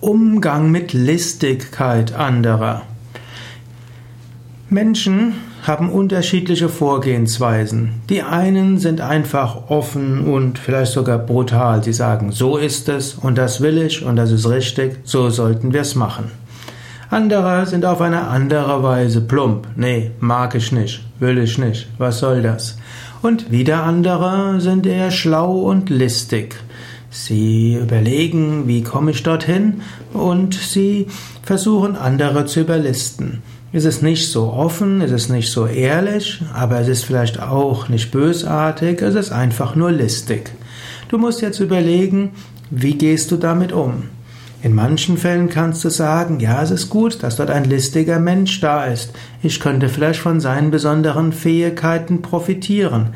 Umgang mit Listigkeit anderer. Menschen haben unterschiedliche Vorgehensweisen. Die einen sind einfach offen und vielleicht sogar brutal. Sie sagen, so ist es und das will ich und das ist richtig, so sollten wir es machen. Andere sind auf eine andere Weise plump. Nee, mag ich nicht, will ich nicht, was soll das? Und wieder andere sind eher schlau und listig. Sie überlegen, wie komme ich dorthin und sie versuchen andere zu überlisten. Es ist nicht so offen, es ist nicht so ehrlich, aber es ist vielleicht auch nicht bösartig, es ist einfach nur listig. Du musst jetzt überlegen, wie gehst du damit um? In manchen Fällen kannst du sagen, ja, es ist gut, dass dort ein listiger Mensch da ist. Ich könnte vielleicht von seinen besonderen Fähigkeiten profitieren.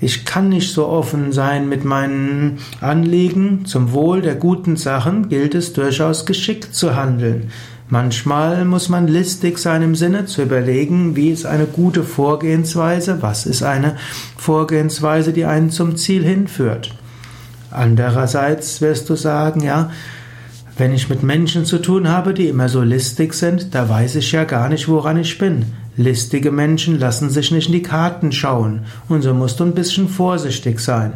Ich kann nicht so offen sein mit meinen Anliegen. Zum Wohl der guten Sachen gilt es durchaus geschickt zu handeln. Manchmal muss man listig sein im Sinne zu überlegen, wie ist eine gute Vorgehensweise, was ist eine Vorgehensweise, die einen zum Ziel hinführt. Andererseits wirst du sagen, ja, wenn ich mit Menschen zu tun habe, die immer so listig sind, da weiß ich ja gar nicht, woran ich bin. Listige Menschen lassen sich nicht in die Karten schauen, und so musst du ein bisschen vorsichtig sein.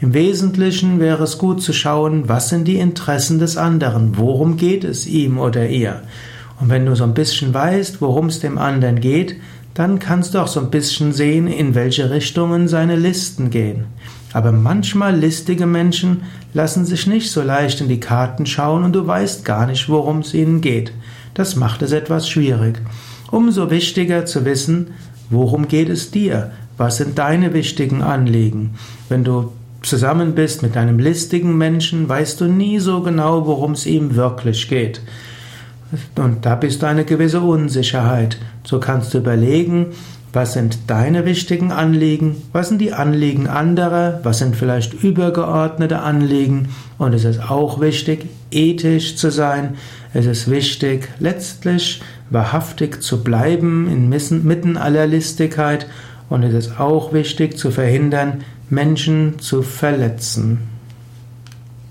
Im Wesentlichen wäre es gut zu schauen, was sind die Interessen des anderen, worum geht es ihm oder ihr. Und wenn du so ein bisschen weißt, worum es dem anderen geht, dann kannst du auch so ein bisschen sehen, in welche Richtungen seine Listen gehen. Aber manchmal listige Menschen lassen sich nicht so leicht in die Karten schauen und du weißt gar nicht, worum es ihnen geht. Das macht es etwas schwierig. Umso wichtiger zu wissen, worum geht es dir? Was sind deine wichtigen Anliegen? Wenn du zusammen bist mit einem listigen Menschen, weißt du nie so genau, worum es ihm wirklich geht. Und da bist du eine gewisse Unsicherheit. So kannst du überlegen, was sind deine wichtigen Anliegen? Was sind die Anliegen anderer? Was sind vielleicht übergeordnete Anliegen? Und es ist auch wichtig, ethisch zu sein. Es ist wichtig, letztlich wahrhaftig zu bleiben inmitten aller Listigkeit. Und es ist auch wichtig zu verhindern, Menschen zu verletzen.